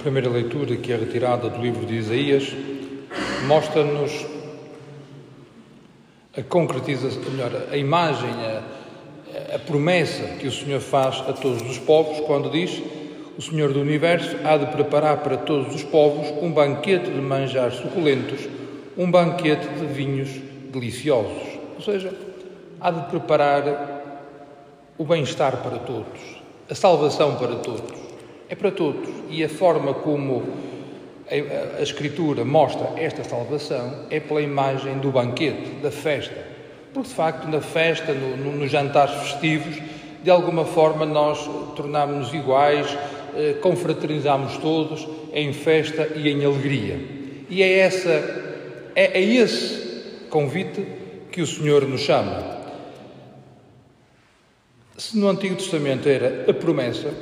primeira leitura, que é retirada do livro de Isaías, mostra-nos a concretização, melhor, a imagem, a, a promessa que o Senhor faz a todos os povos quando diz: O Senhor do Universo há de preparar para todos os povos um banquete de manjares suculentos, um banquete de vinhos deliciosos. Ou seja, há de preparar o bem-estar para todos, a salvação para todos. É para todos. E a forma como a, Escritura mostra esta salvação é pela imagem do banquete, da festa. Porque, de facto, na festa, no, no, nos jantares festivos, de alguma forma nós tornámos-nos iguais, eh, confraternizamos todos em festa e em alegria. E é, essa, é, é esse convite que o Senhor nos chama. Se no Antigo Testamento era a promessa,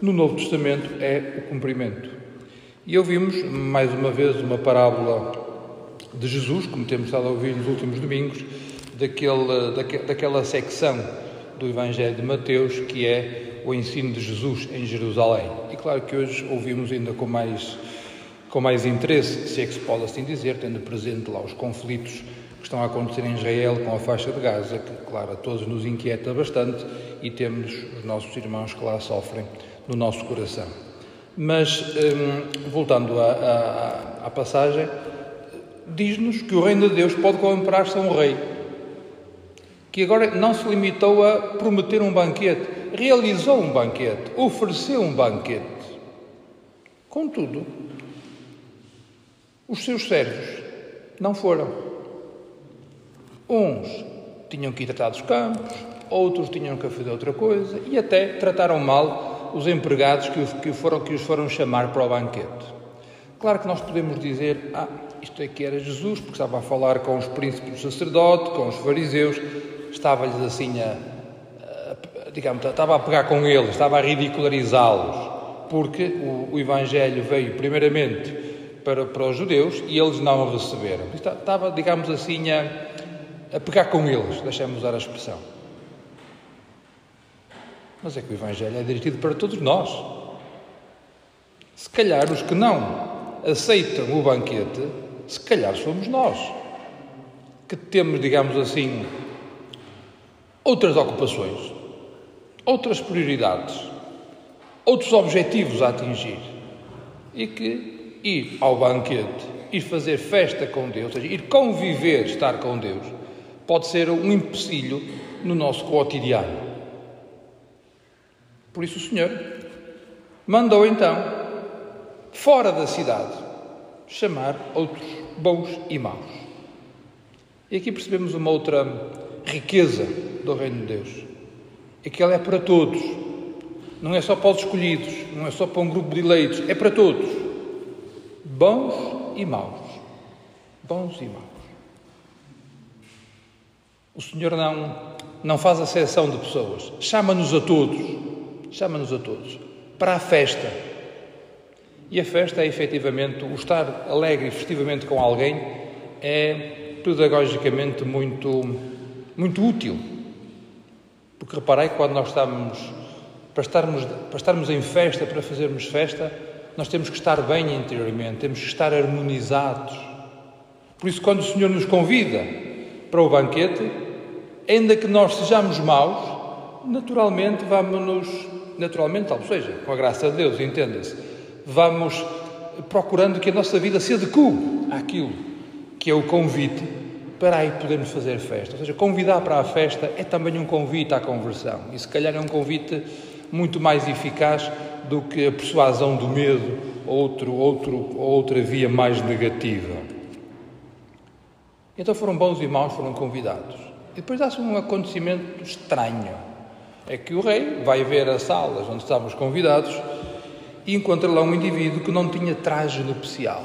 no Novo Testamento é o cumprimento. E ouvimos, mais uma vez, uma parábola de Jesus, como temos estado a ouvir nos últimos domingos, daquele, daquela secção do Evangelho de Mateus, que é o ensino de Jesus em Jerusalém. E claro que hoje ouvimos ainda com mais, com mais interesse, se é que se pode assim dizer, tendo presente lá os conflitos que estão a acontecer em Israel com a faixa de Gaza, que, claro, a todos nos inquieta bastante e temos os nossos irmãos que lá sofrem no nosso coração. Mas, hum, voltando à, à, à passagem, diz-nos que o reino de Deus pode comprar-se a um rei, que agora não se limitou a prometer um banquete, realizou um banquete, ofereceu um banquete. Contudo, os seus servos não foram. Uns tinham que ir tratar dos campos, outros tinham que fazer outra coisa e até trataram mal os empregados que os, que, foram, que os foram chamar para o banquete. Claro que nós podemos dizer, ah, isto aqui era Jesus, porque estava a falar com os príncipes do sacerdote, com os fariseus, estava-lhes assim a, a, digamos, estava a pegar com eles, estava a ridicularizá-los, porque o, o, Evangelho veio primeiramente para, para os judeus e eles não o receberam. Estava, digamos assim, a, a pegar com eles, deixamos usar a expressão. Mas é que o Evangelho é dirigido para todos nós. Se calhar os que não aceitam o banquete, se calhar somos nós, que temos, digamos assim, outras ocupações, outras prioridades, outros objetivos a atingir e que ir ao banquete, ir fazer festa com Deus, ou seja, ir conviver, estar com Deus, pode ser um empecilho no nosso cotidiano. Por isso o Senhor mandou então, fora da cidade, chamar outros bons e maus. E aqui percebemos uma outra riqueza do Reino de Deus. É que ela é para todos. Não é só para os escolhidos, não é só para um grupo de eleitos, é para todos. Bons e maus. Bons e maus. O Senhor não, não faz acessão de pessoas, chama-nos a todos chama-nos a todos para a festa. E a festa é efetivamente o estar alegre e festivamente com alguém é pedagogicamente muito, muito útil. Porque reparei que quando nós estamos para estarmos, para estarmos em festa, para fazermos festa, nós temos que estar bem interiormente, temos que estar harmonizados. Por isso, quando o Senhor nos convida para o banquete, ainda que nós sejamos maus, naturalmente vamos-nos naturalmente, ou seja, com a graça de Deus, entenda-se, vamos procurando que a nossa vida se adeque àquilo que é o convite para aí podermos fazer festa. Ou seja, convidar para a festa é também um convite à conversão. E se calhar é um convite muito mais eficaz do que a persuasão do medo ou outro, outro, outra via mais negativa. Então foram bons e maus, foram convidados. E depois dá-se um acontecimento estranho é que o rei vai ver as salas onde estávamos convidados e encontra lá um indivíduo que não tinha traje nupcial.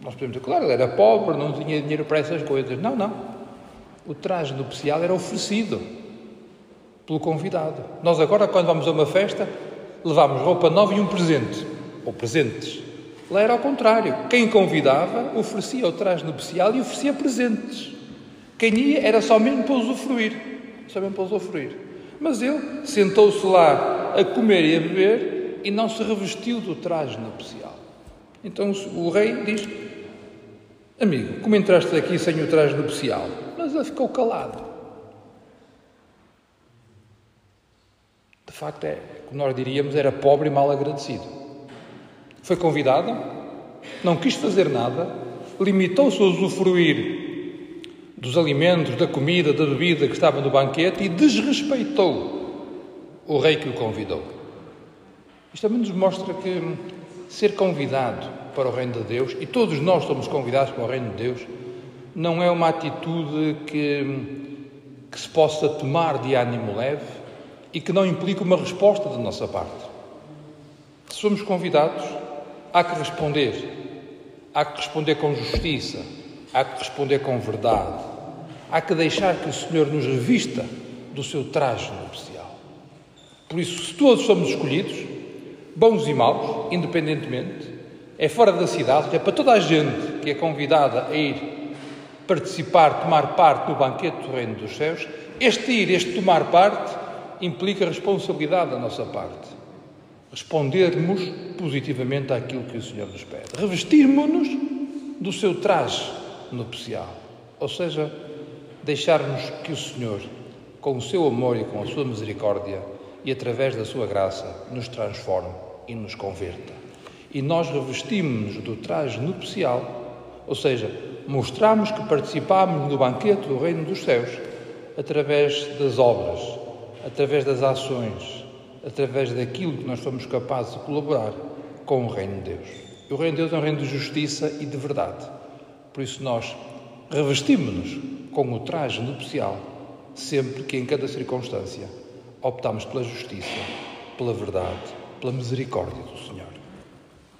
Nós podemos dizer, claro, ele era pobre, não tinha dinheiro para essas coisas. Não, não. O traje nupcial era oferecido pelo convidado. Nós agora, quando vamos a uma festa, levamos roupa nova e um presente, ou presentes. Lá era ao contrário. Quem convidava oferecia o traje nupcial e oferecia presentes. Quem ia era só mesmo para usufruir. Só mesmo para usufruir. Mas ele sentou-se lá a comer e a beber e não se revestiu do traje nupcial. Então o rei diz: Amigo, como entraste aqui sem o traje nupcial? Mas ele ficou calado. De facto, é, como nós diríamos, era pobre e mal agradecido. Foi convidado, não quis fazer nada, limitou-se a usufruir dos alimentos, da comida, da bebida que estava no banquete e desrespeitou o rei que o convidou. Isto também nos mostra que ser convidado para o reino de Deus, e todos nós somos convidados para o reino de Deus, não é uma atitude que, que se possa tomar de ânimo leve e que não implica uma resposta da nossa parte. Se somos convidados, há que responder. Há que responder com justiça, há que responder com verdade, há que deixar que o Senhor nos revista do seu traje nupcial. Por isso, se todos somos escolhidos, bons e maus, independentemente, é fora da cidade, é para toda a gente que é convidada a ir participar, tomar parte no banquete do Reino dos Céus, este ir, este tomar parte, implica responsabilidade da nossa parte. Respondermos positivamente àquilo que o Senhor nos pede. Revestirmos-nos do seu traje nupcial. Ou seja, deixarmos que o Senhor, com o seu amor e com a sua misericórdia e através da sua graça, nos transforme e nos converta. E nós revestimos-nos do traje nupcial, ou seja, mostramos que participamos no banquete do Reino dos Céus através das obras, através das ações, através daquilo que nós somos capazes de colaborar com o Reino de Deus. E o Reino de Deus é um reino de justiça e de verdade. Por isso nós revestimos-nos com o traje nupcial sempre que em cada circunstância optamos pela justiça, pela verdade, pela misericórdia do Senhor.